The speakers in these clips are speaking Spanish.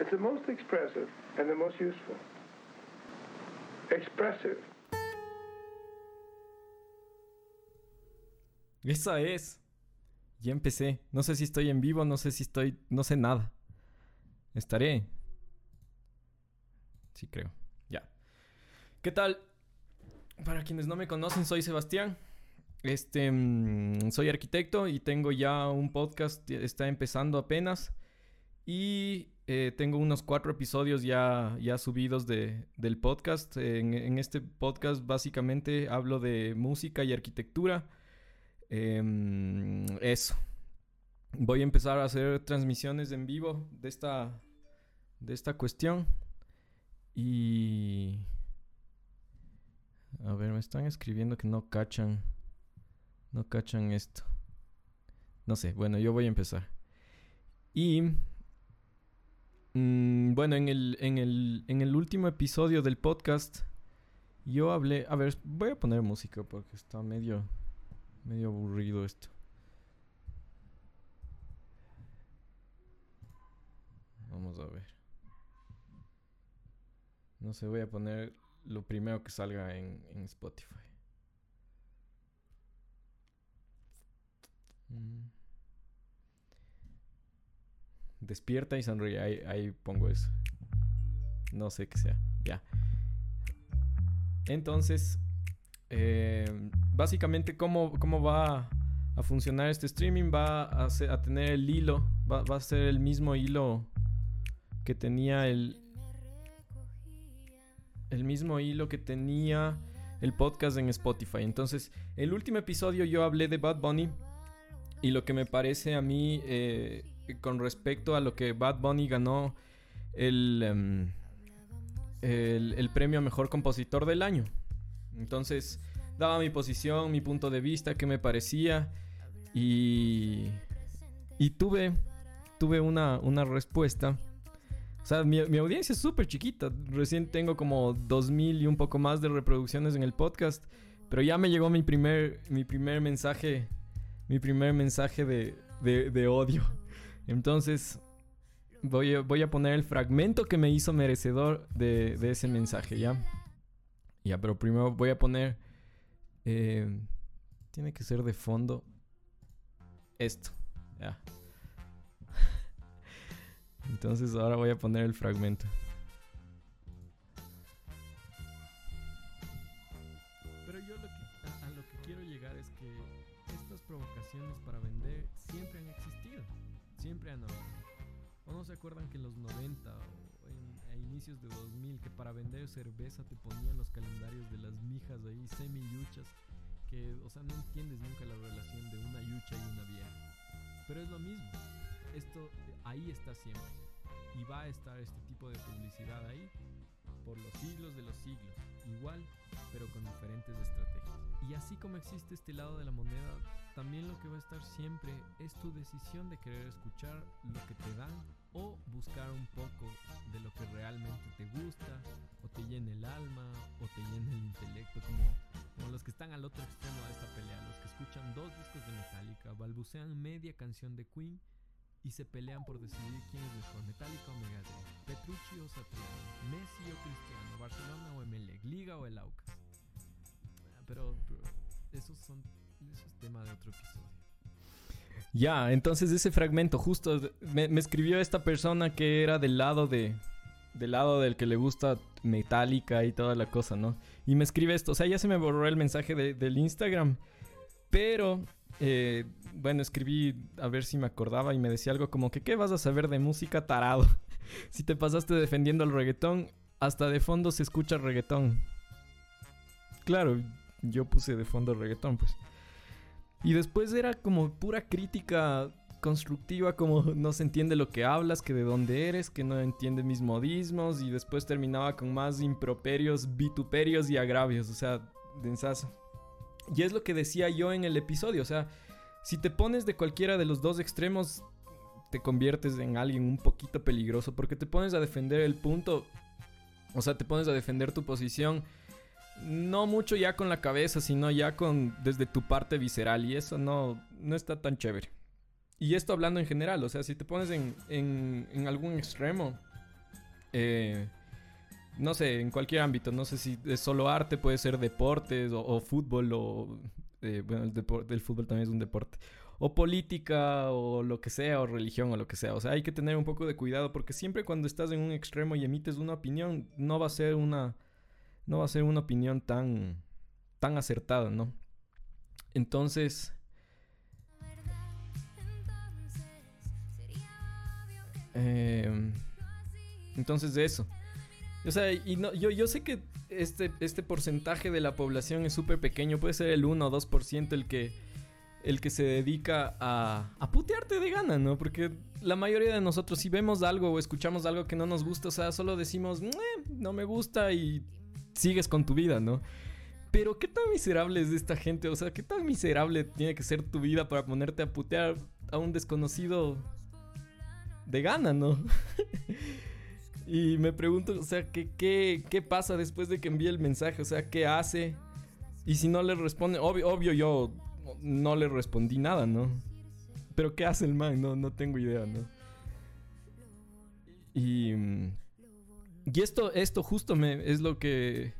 It's the most expressive and the most useful. Expressive. Esa es. Ya empecé. No sé si estoy en vivo, no sé si estoy... No sé nada. Estaré. Sí, creo. Ya. ¿Qué tal? Para quienes no me conocen, soy Sebastián. Este, mm, soy arquitecto y tengo ya un podcast, está empezando apenas. Y eh, tengo unos cuatro episodios ya, ya subidos de, del podcast. En, este podcast básicamente hablo de música y arquitectura. Eh, eso. Voy a empezar a hacer transmisiones en vivo de esta, de esta cuestión. Y... A ver, me están escribiendo que no cachan. No cachan esto. No sé, bueno, yo voy a empezar. Y... Mmm, bueno, en el, en, el, en el último episodio del podcast, yo hablé... A ver, voy a poner música porque está medio... Medio aburrido esto. Vamos a ver. No sé, voy a poner lo primero que salga en, en Spotify. Mm. Despierta y sonríe. Ahí, pongo eso. No sé qué sea. Ya. Entonces, eh, básicamente, ¿cómo, ¿cómo, va a funcionar este streaming? Va a, a tener el hilo. Va, va, a ser el mismo hilo que tenía el, el mismo hilo que tenía el podcast en Spotify. Entonces, el último episodio yo hablé de Bad Bunny y lo que me parece a mí eh, con respecto a lo que Bad Bunny ganó el, um, el, el, premio a mejor compositor del año. Entonces, daba mi posición, mi punto de vista, qué me parecía y, y tuve, tuve una, una respuesta o sea, mi, mi audiencia es súper chiquita. Recién tengo como 2000 y un poco más de reproducciones en el podcast. Pero ya me llegó mi primer, mi primer mensaje. Mi primer mensaje de, de, de odio. Entonces, voy a, voy a, poner el fragmento que me hizo merecedor de, ese mensaje, ¿ya? Ya, pero primero voy a poner. Eh, tiene que ser de fondo. Esto, ya. Entonces ahora voy a poner el fragmento. ¿O no se acuerdan que en los 90 o en, a inicios de 2000 que para vender cerveza te ponían los calendarios de las mijas ahí, semi-yuchas? Que, o sea, no entiendes nunca la relación de una yucha y una vieja. Pero es lo mismo esto ahí está siempre. Y va a estar este tipo de publicidad ahí por los siglos de los siglos. Igual, pero con diferentes estrategias. Y así como existe este lado de la moneda, también lo que va a estar siempre es tu decisión de querer escuchar lo que te dan o buscar un poco de lo que realmente te gusta o te llena el alma o te llena el intelecto como, los que están al otro extremo de esta pelea, los que escuchan dos discos de Metallica, balbucean media canción de Queen y se pelean por decidir quién es mejor, Metallica o Megadeth, Petrucci o Satriani, Messi o Cristiano, Barcelona o Emelec, Liga o el Aucas. Pero, pero esos son eso es tema de otro episodio. Ya, entonces ese fragmento justo me, escribió esta persona que era del lado de del lado del que le gusta Metallica y toda la cosa, ¿no? Y me escribe esto, o sea, ya se me borró el mensaje de, del Instagram, pero eh, bueno, escribí a ver si me acordaba y me decía algo como que ¿qué vas a saber de música tarado? si te pasaste defendiendo el reggaetón, hasta de fondo se escucha reggaetón. Claro, yo puse de fondo reggaetón, pues. Y después era como pura crítica constructiva, como no se entiende lo que hablas, que de dónde eres, que no entiende mis modismos, y después terminaba con más improperios, vituperios y agravios, o sea, densazo. Y es lo que decía yo en el episodio, o sea, si te pones de cualquiera de los dos extremos, te conviertes en alguien un poquito peligroso, porque te pones a defender el punto, o sea, te pones a defender tu posición, no mucho ya con la cabeza, sino ya con desde tu parte visceral, y eso no, no está tan chévere. Y esto hablando en general, o sea, si te pones en, en, algún extremo, Eh, no sé, en cualquier ámbito, no sé si es solo arte, puede ser deportes o, fútbol o... Eh, bueno, el, deporte, el fútbol también es un deporte. O política o lo que sea, o religión o lo que sea. O sea, hay que tener un poco de cuidado porque siempre cuando estás en un extremo y emites una opinión, no va a ser una... No va a ser una opinión tan... tan acertada, ¿no? Entonces... Eh, entonces de eso. O sea, y no, yo, yo sé que este, este porcentaje de la población es súper pequeño, puede ser el 1 o 2% el que, el que se dedica a, a putearte de gana, ¿no? Porque la mayoría de nosotros si vemos algo o escuchamos algo que no nos gusta, o sea, solo decimos, no me gusta y sigues con tu vida, ¿no? Pero qué tan miserable es esta gente, o sea, qué tan miserable tiene que ser tu vida para ponerte a putear a un desconocido de gana, ¿no? Y me pregunto, o sea, ¿qué, qué, pasa después de que envíe el mensaje? O sea, ¿qué hace? Y si no le responde, obvio, obvio yo no le respondí nada, ¿no? Pero ¿qué hace el man? No, no tengo idea, ¿no? Y, y esto, esto justo me, es lo que,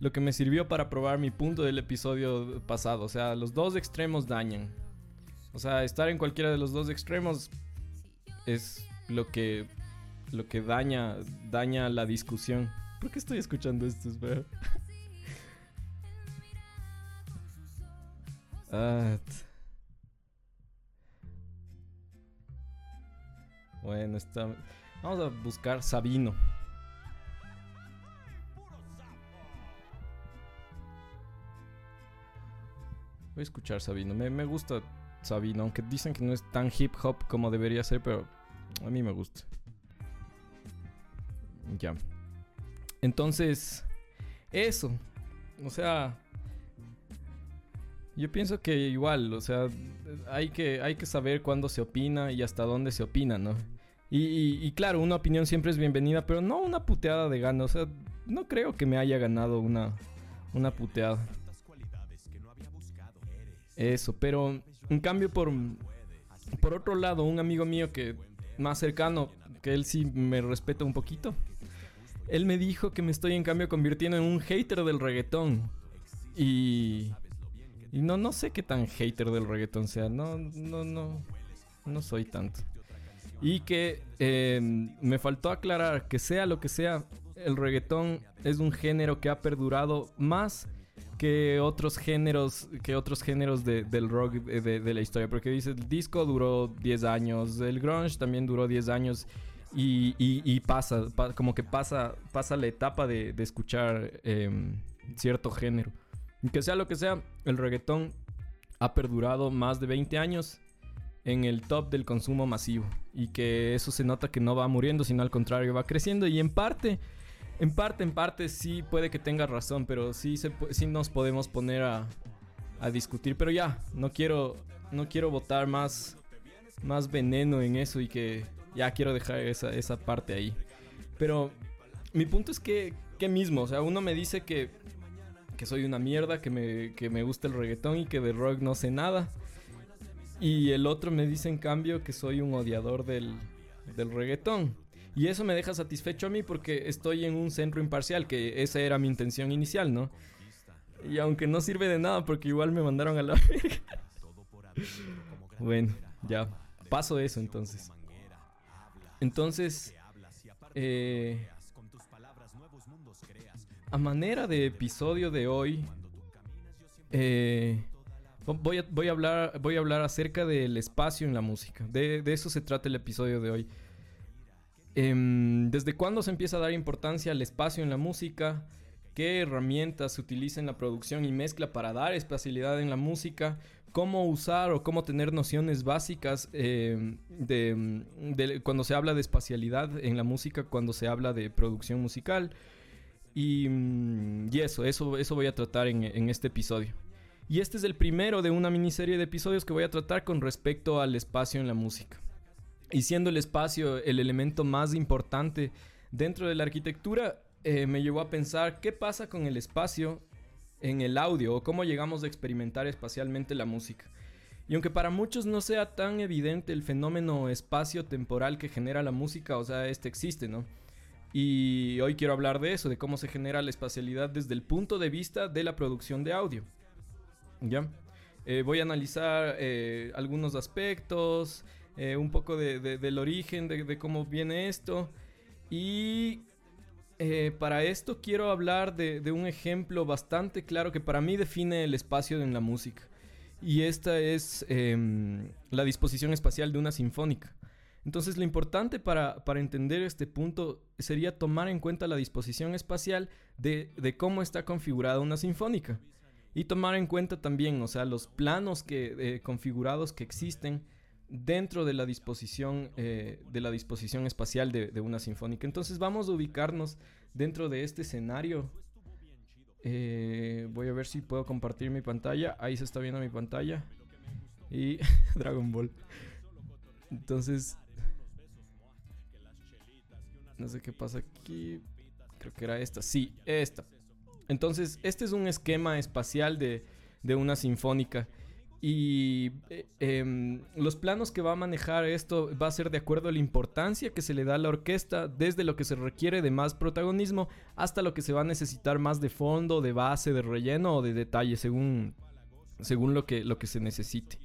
lo que me sirvió para probar mi punto del episodio pasado. O sea, los dos extremos dañan. O sea, estar en cualquiera de los dos extremos es lo que lo que daña, daña la discusión. ¿Por qué estoy escuchando esto? Espera. Ah, bueno, está. Vamos a buscar Sabino. Voy a escuchar Sabino. Me, me gusta Sabino, aunque dicen que no es tan hip hop como debería ser, pero a mí me gusta. Ya. Entonces, eso. O sea, yo pienso que igual, o sea, hay que, hay que saber cuándo se opina y hasta dónde se opina, ¿no? Y, claro, una opinión siempre es bienvenida, pero no una puteada de gana. O sea, no creo que me haya ganado una, una puteada. Eso, pero en cambio, por, por otro lado, un amigo mío que más cercano, que él sí me respeta un poquito, él me dijo que me estoy en cambio convirtiendo en un hater del reggaetón. Y... No, no sé qué tan hater del reggaetón sea. No, no, no. No soy tanto. Y que em, me faltó aclarar que sea lo que sea, el reggaetón es un género que ha perdurado más que otros géneros, que otros géneros del rock de, de, la historia. Porque dice, el disco duró 10 años, el grunge también duró 10 años. Y, pasa, como que pasa, pasa la etapa de, escuchar em, cierto género. Y que sea lo que sea, el reggaetón ha perdurado más de 20 años en el top del consumo masivo. Y que eso se nota que no va muriendo, sino al contrario, va creciendo. Y en parte, en parte, en parte sí puede que tenga razón, pero sí, se, sí nos podemos poner a, a discutir. Pero ya, no quiero, no quiero botar más, más veneno en eso y que ya quiero dejar esa, esa parte ahí. Pero mi punto es que, que mismo, o sea, uno me dice que, que soy una mierda, que me, que me gusta el reggaetón y que de rock no sé nada. Y el otro me dice en cambio que soy un odiador del, del reggaetón. Y eso me deja satisfecho a mí porque estoy en un centro imparcial, que esa era mi intención inicial, ¿no? Y aunque no sirve de nada porque igual me mandaron a la bueno, ya, paso eso entonces. Entonces, eh, a manera de episodio de hoy, eh, voy, a, hablar, voy a hablar acerca del espacio en la música. De, eso se trata el episodio de hoy. Em, ¿Desde cuándo se empieza a dar importancia al espacio en la música? ¿Qué herramientas se utiliza en la producción y mezcla para dar espacialidad en la música? cómo usar o cómo tener nociones básicas eh, de, cuando se habla de espacialidad en la música, cuando se habla de producción musical. Y, mm, eso, eso, eso voy a tratar en, en, este episodio. Y este es el primero de una miniserie de episodios que voy a tratar con respecto al espacio en la música. Y siendo el espacio el elemento más importante dentro de la arquitectura, eh, me llevó a pensar qué pasa con el espacio en el audio o cómo llegamos a experimentar espacialmente la música. Y aunque para muchos no sea tan evidente el fenómeno espacio-temporal que genera la música, o sea, este existe, ¿no? Y hoy quiero hablar de eso, de cómo se genera la espacialidad desde el punto de vista de la producción de audio. ¿Ya? Eh, voy a analizar eh, algunos aspectos, eh, un poco del origen, de, cómo viene esto. Y para esto quiero hablar de, un ejemplo bastante claro que para mí define el espacio en la música. Y esta es em, la disposición espacial de una sinfónica. Entonces lo importante para, entender este punto sería tomar en cuenta la disposición espacial de, de cómo está configurada una sinfónica. Y tomar en cuenta también, o sea, los planos que, eh, configurados que existen dentro de la disposición, eh, de la disposición espacial de, una sinfónica. Entonces vamos a ubicarnos dentro de este escenario. Eh, voy a ver si puedo compartir mi pantalla. Ahí se está viendo mi pantalla. Y Dragon Ball. Entonces... No sé qué pasa aquí. Creo que era esta. Sí, esta. Entonces, este es un esquema espacial de, una sinfónica. Y eh, em, los planos que va a manejar esto va a ser de acuerdo a la importancia que se le da a la orquesta, desde lo que se requiere de más protagonismo hasta lo que se va a necesitar más de fondo, de base, de relleno o de detalle, según, según lo, que, lo que se necesite.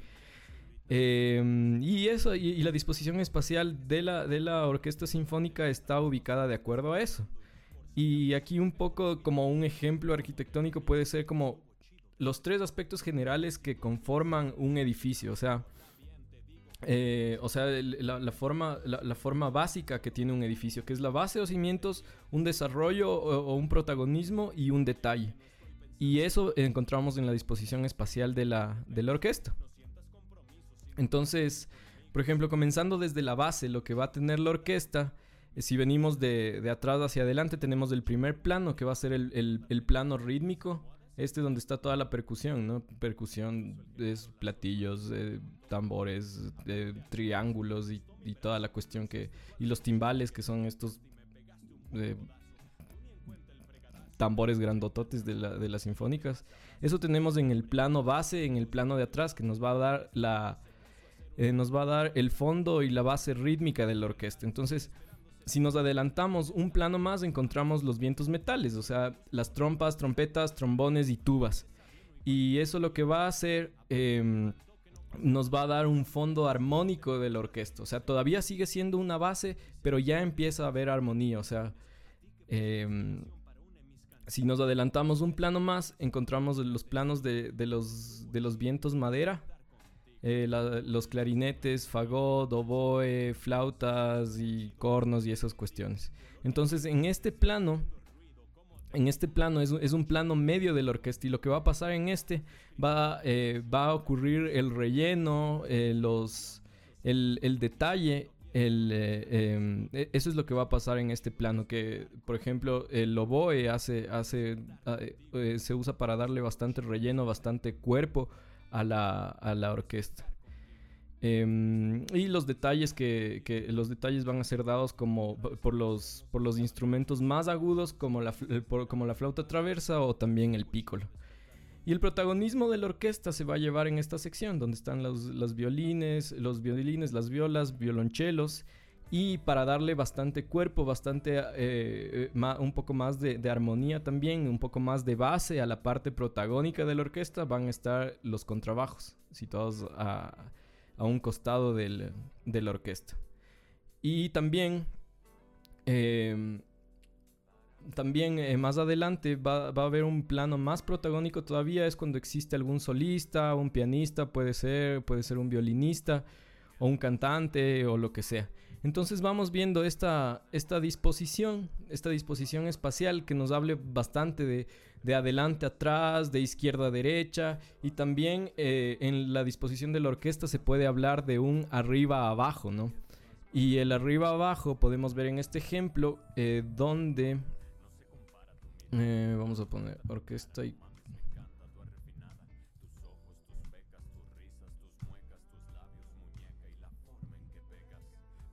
Em, y eso, y, la disposición espacial de la, de la orquesta sinfónica está ubicada de acuerdo a eso. Y aquí un poco como un ejemplo arquitectónico puede ser como los tres aspectos generales que conforman un edificio. O sea, eh, o sea la, forma, la, forma básica que tiene un edificio, que es la base o cimientos, un desarrollo o, un protagonismo y un detalle. Y eso encontramos en la disposición espacial de la, de orquesta. Entonces, por ejemplo, comenzando desde la base, lo que va a tener la orquesta eh, si venimos de, atrás hacia adelante, tenemos el primer plano, que va a ser el, plano rítmico. Este donde está toda la percusión, ¿no? Percusión es platillos, eh, tambores, eh, triángulos y, toda la cuestión que... Y los timbales, que son estos tambores grandototes de, de, las sinfónicas. Eso tenemos en el plano base, en el plano de atrás, que nos va a dar la... nos va a dar el fondo y la base rítmica de la orquesta. Entonces, si nos adelantamos un plano más, encontramos los vientos metales, o sea, las trompas, trompetas, trombones y tubas. Y eso lo que va a hacer em, nos va a dar un fondo armónico de la orquesta. O sea, todavía sigue siendo una base, pero ya empieza a haber armonía. O sea, em, si nos adelantamos un plano más, encontramos los planos de, los, de los vientos madera eh, los clarinetes, fagot, oboe, flautas y cornos y esas cuestiones. Entonces, en este plano, en este plano es, un plano medio de la orquesta y lo que va a pasar en este va, eh, va a ocurrir el relleno, eh, los, el, detalle. El, em, e, eso es lo que va a pasar en este plano que por ejemplo el oboe hace, hace se usa para darle bastante relleno bastante cuerpo a la, a la orquesta. Em, y los detalles que, que, los detalles van a ser dados como por los, por los instrumentos más agudos como la, como la flauta traversa o también el pícolo. Y el protagonismo de la orquesta se va a llevar en esta sección donde están los, los violines, los violines, las violas, violonchelos y para darle bastante cuerpo, bastante, eh, eh, un poco más de, armonía también, un poco más de base a la parte protagónica de la orquesta, van a estar los contrabajos, situados a, un costado de la orquesta. Y también, em, también eh, más adelante va, va, a haber un plano más protagónico todavía, es cuando existe algún solista, un pianista, puede ser, puede ser un violinista o un cantante o lo que sea. Entonces vamos viendo esta, esta disposición, esta disposición espacial que nos hable bastante de, de adelante atrás, de izquierda a derecha y también eh, en la disposición de la orquesta se puede hablar de un arriba abajo, ¿no? Y el arriba abajo podemos ver en este ejemplo eh, donde eh, vamos a poner orquesta y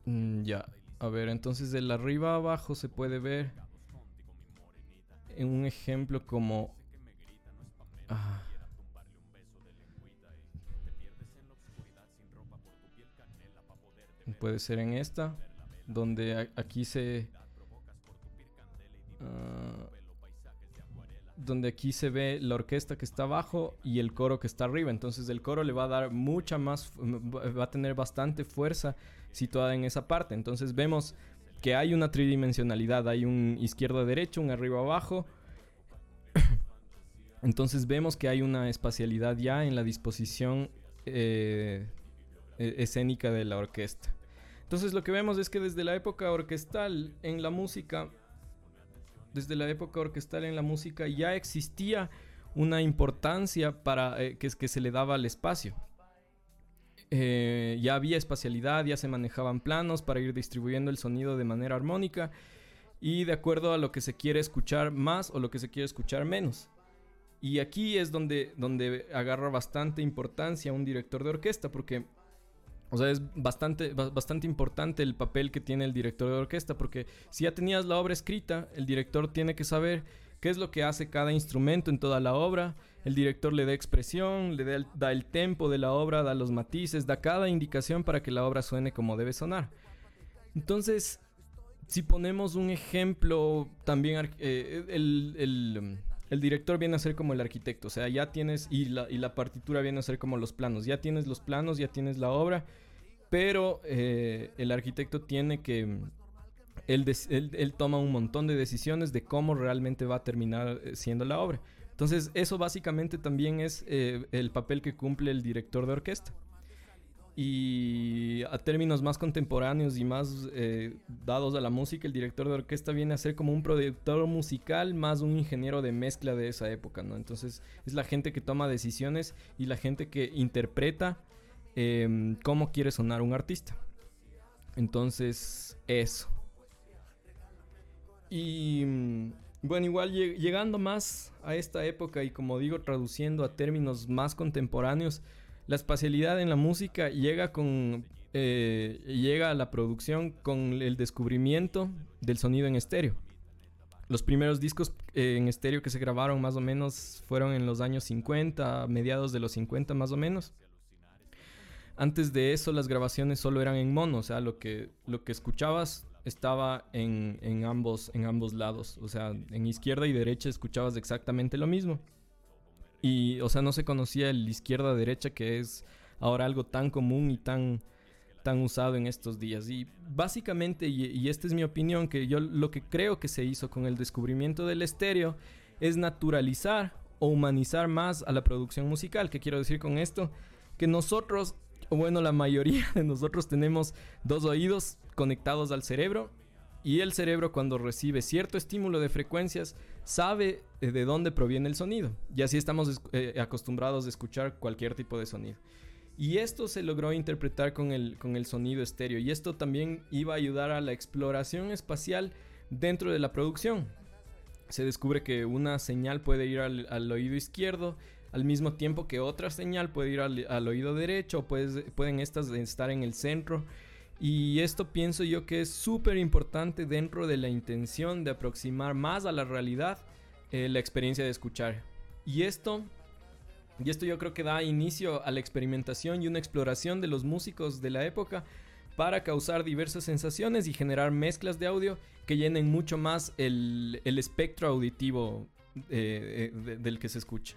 Mm, ya, a ver, entonces del arriba abajo se puede ver en un ejemplo como... Ah. puede ser en esta, donde aquí se... ah, donde aquí se ve la orquesta que está abajo y el coro que está arriba. Entonces el coro le va a dar mucha más, va a tener bastante fuerza situada en esa parte. Entonces vemos que hay una tridimensionalidad, hay un izquierdo-derecho, un arriba-abajo. Entonces vemos que hay una espacialidad ya en la disposición eh, e-, escénica de la orquesta. Entonces lo que vemos es que desde la época orquestal en la música desde la época orquestal en la música ya existía una importancia para eh, que, se le daba al espacio. Eh, ya había espacialidad, ya se manejaban planos para ir distribuyendo el sonido de manera armónica y de acuerdo a lo que se quiere escuchar más o lo que se quiere escuchar menos. Y aquí es donde, donde agarra bastante importancia un director de orquesta, porque o sea, es bastante, bastante importante el papel que tiene el director de orquesta, porque si ya tenías la obra escrita, el director tiene que saber qué es lo que hace cada instrumento en toda la obra. El director le da expresión, le da el, da el tempo de la obra, da los matices, da cada indicación para que la obra suene como debe sonar. Entonces, si ponemos un ejemplo, también eh, el, el, director viene a ser como el arquitecto, o sea, ya tienes, y la, y la partitura viene a ser como los planos, ya tienes los planos, ya tienes la obra pero eh, el arquitecto tiene que... Él, toma un montón de decisiones de cómo realmente va a terminar eh, siendo la obra. Entonces eso básicamente también es eh, el papel que cumple el director de orquesta. Y a términos más contemporáneos y más dados a la música, el director de orquesta viene a ser como un productor musical más un ingeniero de mezcla de esa época, ¿no? Entonces es la gente que toma decisiones y la gente que interpreta Em, cómo quiere sonar un artista. Entonces, eso. Y mm, bueno, igual llegando más a esta época y como digo, traduciendo a términos más contemporáneos, la espacialidad en la música llega con eh, llega a la producción con el descubrimiento del sonido en estéreo. Los primeros discos eh, en estéreo que se grabaron más o menos fueron en los años 50, mediados de los 50 más o menos. Antes de eso las grabaciones solo eran en mono, o sea, lo que, lo que escuchabas estaba en, en, ambos, en ambos lados, o sea, en izquierda y derecha escuchabas exactamente lo mismo. Y, o sea, no se conocía el izquierda-derecha que es ahora algo tan común y tan, tan usado en estos días. Y básicamente, y, y esta es mi opinión, que yo lo que creo que se hizo con el descubrimiento del estéreo es naturalizar o humanizar más a la producción musical. ¿Qué quiero decir con esto? Que nosotros bueno, la mayoría de nosotros tenemos dos oídos conectados al cerebro y el cerebro cuando recibe cierto estímulo de frecuencias sabe eh, de dónde proviene el sonido. Y así estamos eh, acostumbrados a escuchar cualquier tipo de sonido. Y esto se logró interpretar con el, con el sonido estéreo. Y esto también iba a ayudar a la exploración espacial dentro de la producción. Se descubre que una señal puede ir al, al oído izquierdo al mismo tiempo que otra señal puede ir al, oído derecho o pueden estas estar en el centro. Y esto pienso yo que es súper importante dentro de la intención de aproximar más a la realidad eh, la experiencia de escuchar. Y esto, y esto yo creo que da inicio a la experimentación y una exploración de los músicos de la época para causar diversas sensaciones y generar mezclas de audio que llenen mucho más el, espectro auditivo eh, eh, del que se escucha.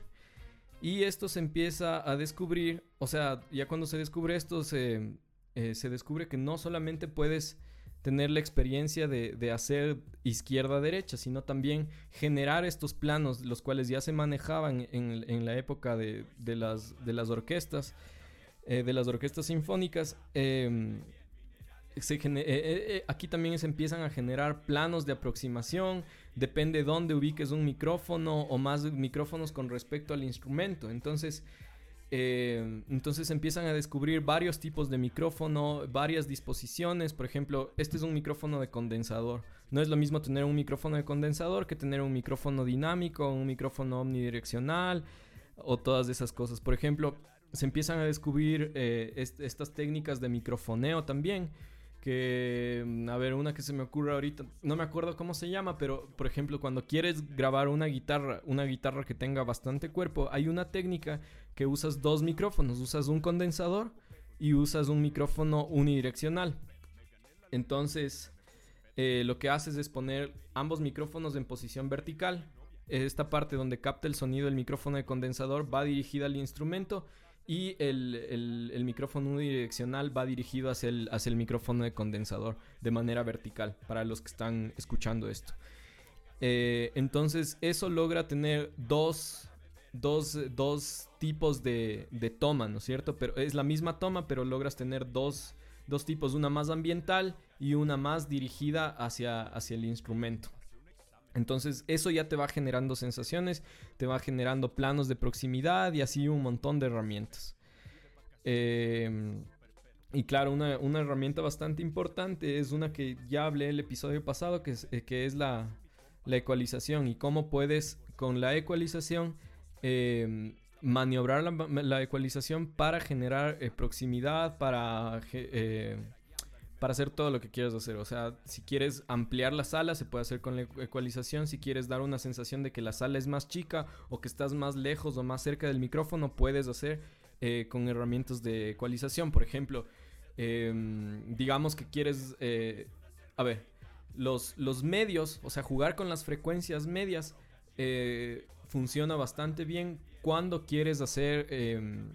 Y esto se empieza a descubrir, o sea, ya cuando se descubre esto, se, eh, se descubre que no solamente puedes tener la experiencia de, hacer izquierda-derecha, sino también generar estos planos, los cuales ya se manejaban en, la época de, las, de las orquestas, eh, de las orquestas sinfónicas. Em, aquí también se empiezan a generar planos de aproximación, depende dónde ubiques un micrófono o más micrófonos con respecto al instrumento. Entonces, eh, entonces empiezan a descubrir varios tipos de micrófono, varias disposiciones. Por ejemplo, este es un micrófono de condensador. No es lo mismo tener un micrófono de condensador que tener un micrófono dinámico, un micrófono omnidireccional o todas esas cosas. Por ejemplo, se empiezan a descubrir eh, estas técnicas de microfoneo también que, mm, a ver, una que se me ocurre ahorita, no me acuerdo cómo se llama, pero por ejemplo, cuando quieres grabar una guitarra, una guitarra que tenga bastante cuerpo, hay una técnica que usas dos micrófonos, usas un condensador y usas un micrófono unidireccional. Entonces, eh, lo que haces es poner ambos micrófonos en posición vertical. Esta parte donde capta el sonido del micrófono de condensador va dirigida al instrumento y el, micrófono unidireccional va dirigido hacia el, hacia el micrófono de condensador de manera vertical para los que están escuchando esto. Eh, entonces eso logra tener dos, dos, tipos de, de, toma, ¿no es cierto? Pero es la misma toma, pero logras tener dos, dos tipos, una más ambiental y una más dirigida hacia, hacia el instrumento. Entonces eso ya te va generando sensaciones, te va generando planos de proximidad y así un montón de herramientas. Em, y claro, una, herramienta bastante importante es una que ya hablé el episodio pasado, que es, eh, que es la, ecualización y cómo puedes con la ecualización em, maniobrar la, ecualización para generar eh, proximidad, para eh, para hacer todo lo que quieras hacer. O sea, si quieres ampliar la sala, se puede hacer con la ecualización. Si quieres dar una sensación de que la sala es más chica o que estás más lejos o más cerca del micrófono, puedes hacer eh, con herramientas de ecualización. Por ejemplo, em, digamos que quieres... Eh, a ver, los, los medios, o sea, jugar con las frecuencias medias eh, funciona bastante bien cuando quieres hacer em,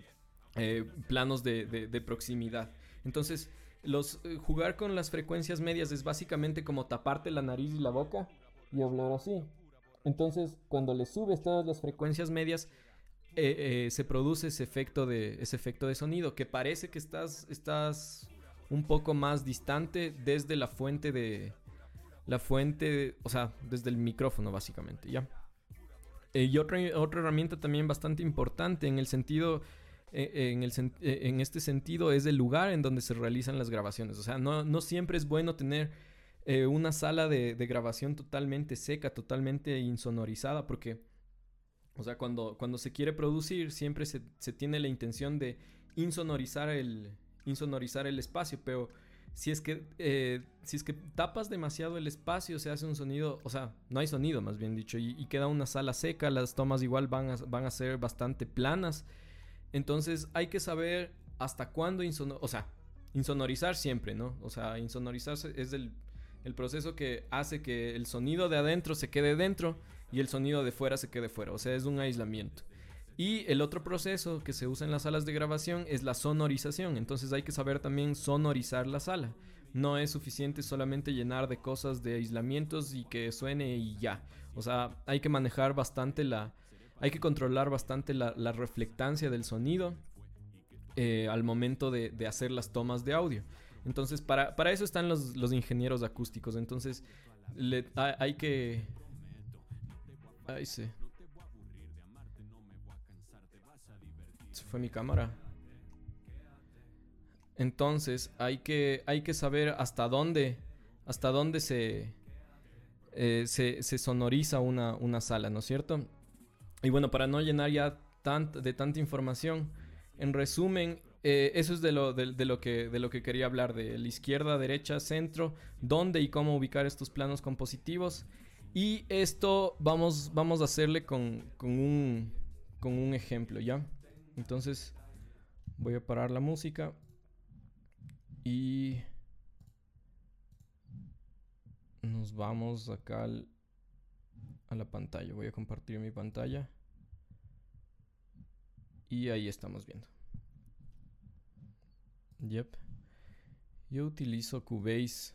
planos de, de proximidad. Entonces, los, eh, jugar con las frecuencias medias es básicamente como taparte la nariz y la boca y hablar así. Entonces, cuando le subes todas las frecuencias medias, eh, eh, se produce ese efecto, de, ese efecto de sonido que parece que estás, estás un poco más distante desde la fuente de... La fuente, o sea, desde el micrófono básicamente, ¿ya? y otra, otra herramienta también bastante importante en el sentido en, el, eh, en este sentido es el lugar en donde se realizan las grabaciones. O sea, no, siempre es bueno tener eh, una sala de, grabación totalmente seca, totalmente insonorizada, porque, o sea, cuando, cuando se quiere producir, siempre se, se tiene la intención de insonorizar el, insonorizar el espacio, pero si es que si es que tapas demasiado el espacio se hace un sonido o sea no hay sonido más bien dicho y, y queda una sala seca las tomas igual van a, van a ser bastante planas entonces hay que saber hasta cuándo insonorizar, o sea, insonorizar siempre, ¿no? O sea, insonorizar es el, proceso que hace que el sonido de adentro se quede dentro y el sonido de fuera se quede fuera, o sea, es un aislamiento. Y el otro proceso que se usa en las salas de grabación es la sonorización, entonces hay que saber también sonorizar la sala. No es suficiente solamente llenar de cosas de aislamientos y que suene y ya. O sea, hay que manejar bastante la, hay que controlar bastante la, reflectancia del sonido eh, al momento de, hacer las tomas de audio. Entonces, para, eso están los, ingenieros acústicos. Entonces, hay, que... Ay, sí. Se fue mi cámara. Entonces, hay que, hay que saber hasta dónde, hasta dónde se, eh, se, sonoriza una, una sala, ¿no es cierto? Y bueno, para no llenar ya de tanta información, en resumen, eh, eso es de lo, de, lo que, de lo que quería hablar, de la izquierda, derecha, centro, dónde y cómo ubicar estos planos compositivos. Y esto vamos, vamos a hacerle con, con, un, con un ejemplo, ¿ya? Entonces, voy a parar la música y nos vamos acá al a la pantalla. Voy a compartir mi pantalla. Y ahí estamos viendo. Yep. Yo utilizo Cubase.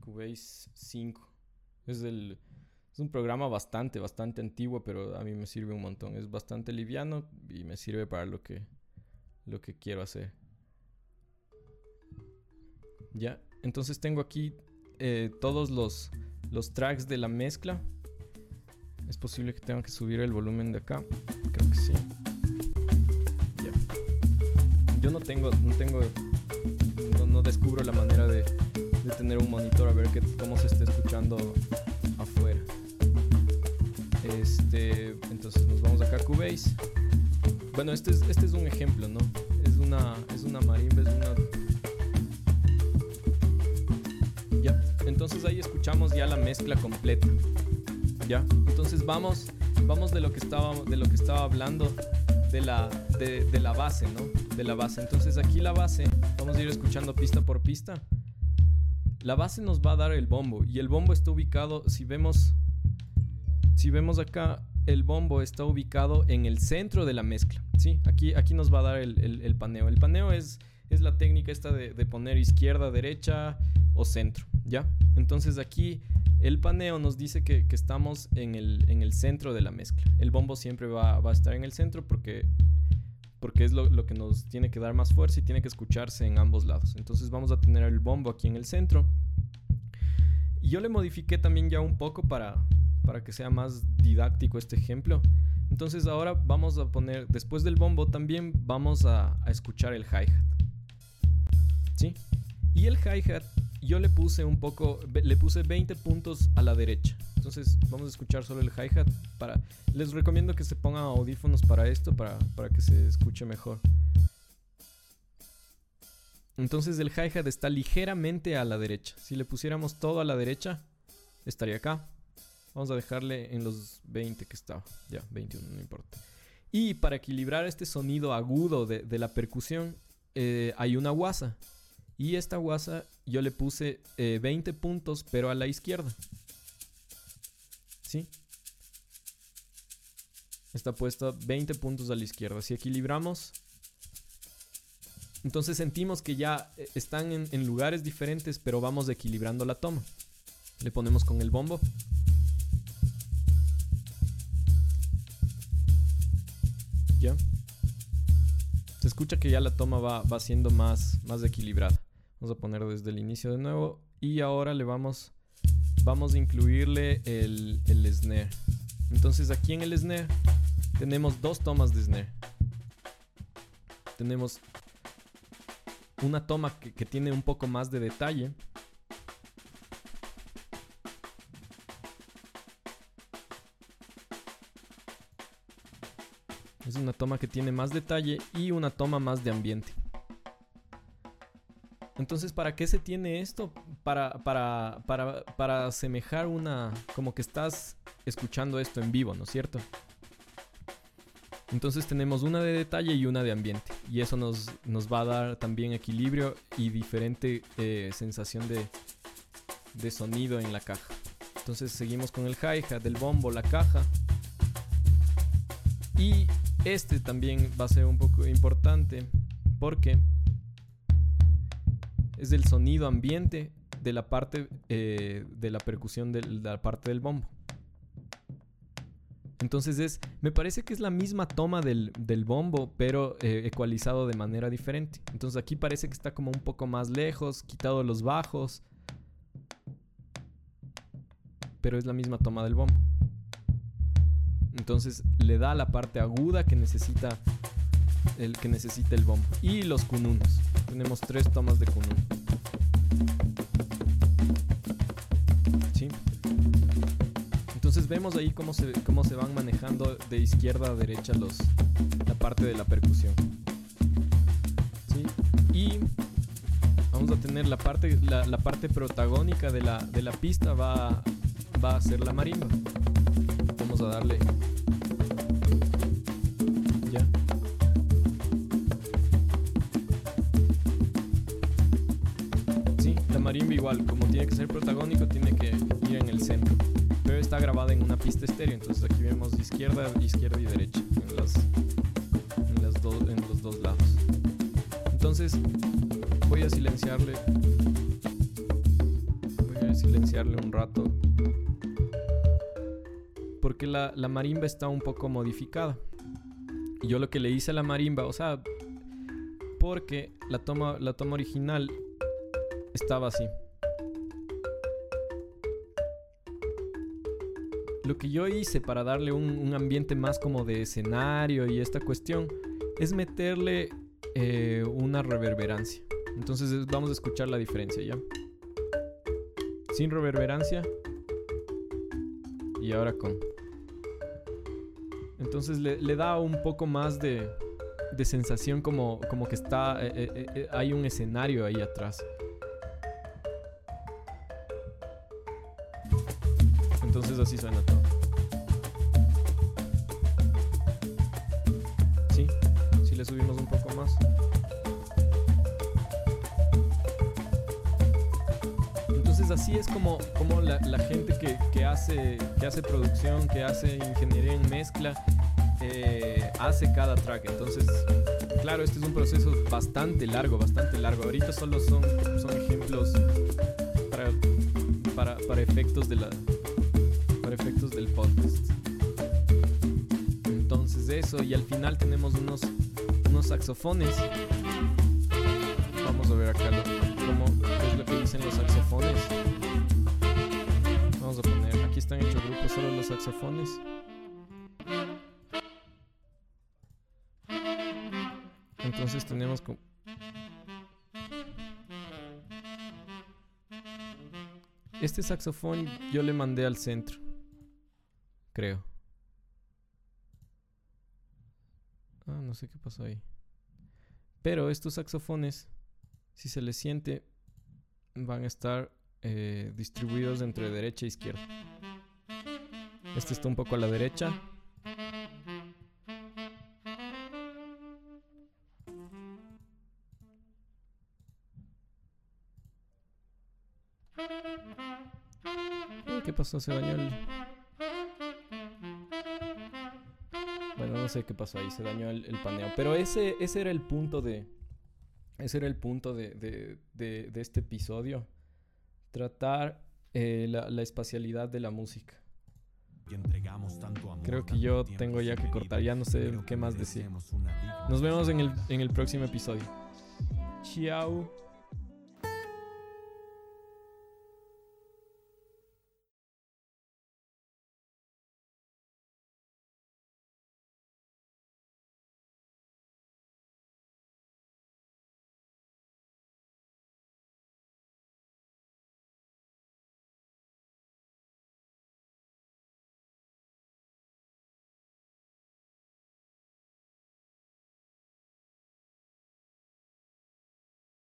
Cubase 5. Es, el, es un programa bastante, bastante antiguo, pero a mí me sirve un montón. Es bastante liviano y me sirve para lo que, lo que quiero hacer. Ya, entonces tengo aquí eh, todos los, los tracks de la mezcla. Es posible que tenga que subir el volumen de acá. Creo que sí. Yo no tengo, no tengo, no, descubro la manera de, tener un monitor a ver que, cómo se está escuchando afuera. Este, entonces nos vamos acá a Cubase. Bueno, este es, este es un ejemplo, ¿no? Es una, es una marimba, es una... Ya, entonces ahí escuchamos ya la mezcla completa. ¿Ya? Entonces vamos, vamos de lo que estaba, de lo que estaba hablando de la, de, la base, ¿no? De la base. Entonces aquí la base, vamos a ir escuchando pista por pista. la base nos va a dar el bombo y el bombo está ubicado, si vemos, si vemos acá, el bombo está ubicado en el centro de la mezcla. ¿sí? Aquí, aquí nos va a dar el, paneo. El paneo es, es la técnica esta de, poner izquierda, derecha o centro. ¿ya? Entonces aquí el paneo nos dice que, estamos en el, en el, centro de la mezcla. El bombo siempre va, va a estar en el centro porque, porque es lo, lo, que nos tiene que dar más fuerza y tiene que escucharse en ambos lados. Entonces vamos a tener el bombo aquí en el centro. Yo le modifiqué también ya un poco para, para que sea más didáctico este ejemplo. Entonces ahora vamos a poner, después del bombo también vamos a, escuchar el hi-hat. ¿Sí? Y el hi-hat yo le puse un poco, le puse 20 puntos a la derecha. Entonces vamos a escuchar solo el hi-hat. Para, les recomiendo que se pongan audífonos para esto, para, para que se escuche mejor. Entonces el hi-hat está ligeramente a la derecha. Si le pusiéramos todo a la derecha, estaría acá. Vamos a dejarle en los 20 que estaba. Ya, 21, no importa. Y para equilibrar este sonido agudo de, la percusión, eh, hay una guasa. Y esta guasa yo le puse 20 eh, puntos, pero a la izquierda. ¿Sí? Está puesta 20 puntos a la izquierda. Si equilibramos, entonces sentimos que ya eh, están en lugares diferentes, pero vamos equilibrando la toma. Le ponemos con el bombo. ¿Ya? Se escucha que ya la toma va, va siendo más, más equilibrada. Vamos a poner desde el inicio de nuevo. Y ahora le vamos, vamos a incluirle el, el snare. Entonces aquí en el snare tenemos dos tomas de snare. Tenemos una toma que, que tiene un poco más de detalle Es una toma que tiene más detalle y una toma más de ambiente. Entonces, ¿para qué se tiene esto? Para, para, para, para asemejar una... como que estás escuchando esto en vivo, ¿no es cierto? Entonces tenemos una de detalle y una de ambiente. Y eso nos, nos va a dar también equilibrio y diferente eh, sensación de, de sonido en la caja. Entonces seguimos con el hi-hat, del bombo, la caja. Y este también va a ser un poco importante porque es el sonido ambiente de la parte eh, de la percusión de la parte del bombo. Entonces es, me parece que es la misma toma del, bombo, pero eh, ecualizado de manera diferente. Entonces aquí parece que está como un poco más lejos, quitado los bajos, pero es la misma toma del bombo. Entonces le da la parte aguda que necesita el que necesita el bombo. Y los kununos. Tenemos tres tomas de kunun. ¿Sí? Entonces vemos ahí cómo se, cómo se van manejando de izquierda a derecha los, la parte de la percusión. ¿Sí? Y vamos a tener la parte, la, parte protagónica de la, de la pista va, va a ser la marimba. Vamos a darle ser protagónico, tiene que ir en el centro. Pero está grabada en una pista estéreo, entonces aquí vemos izquierda, izquierda y derecha en, las, en, las en los dos lados. Entonces voy a silenciarle. Voy a silenciarle un rato. Porque la, la marimba está un poco modificada. Y yo lo que le hice a la marimba, o sea, porque la toma, la toma original estaba así. Lo que yo hice para darle un, ambiente más como de escenario y esta cuestión es meterle eh, una reverberancia. Entonces vamos a escuchar la diferencia ya. Sin reverberancia. Y ahora con. Entonces le, da un poco más de, de sensación como, como que está. Eh, eh, hay un escenario ahí atrás. Entonces así suena todo. Como, como la, gente que, que, hace, que hace producción, que hace ingeniería en mezcla, eh, hace cada track. Entonces, claro, este es un proceso bastante largo, bastante largo. Ahorita solo son, son ejemplos para, para, para efectos de la para efectos del podcast. Entonces eso, y al final tenemos unos, unos saxofones. Vamos a ver acá lo, cómo es lo que dicen los saxofones. Están hechos grupos solo los saxofones. Entonces tenemos como... Este saxofón yo le mandé al centro. Creo. Ah, no sé qué pasó ahí. Pero estos saxofones, si se les siente, van a estar eh, distribuidos entre derecha e izquierda. Este está un poco a la derecha. ¿Qué pasó? Se dañó el... Bueno, no sé qué pasó ahí, se dañó el, paneo. Pero ese, ese era el punto de. Ese era el punto de, este episodio. Tratar eh, la, espacialidad de la música. Creo que yo tengo ya que cortar, ya no sé qué más decir. Nos vemos en el, en el próximo episodio. Chao.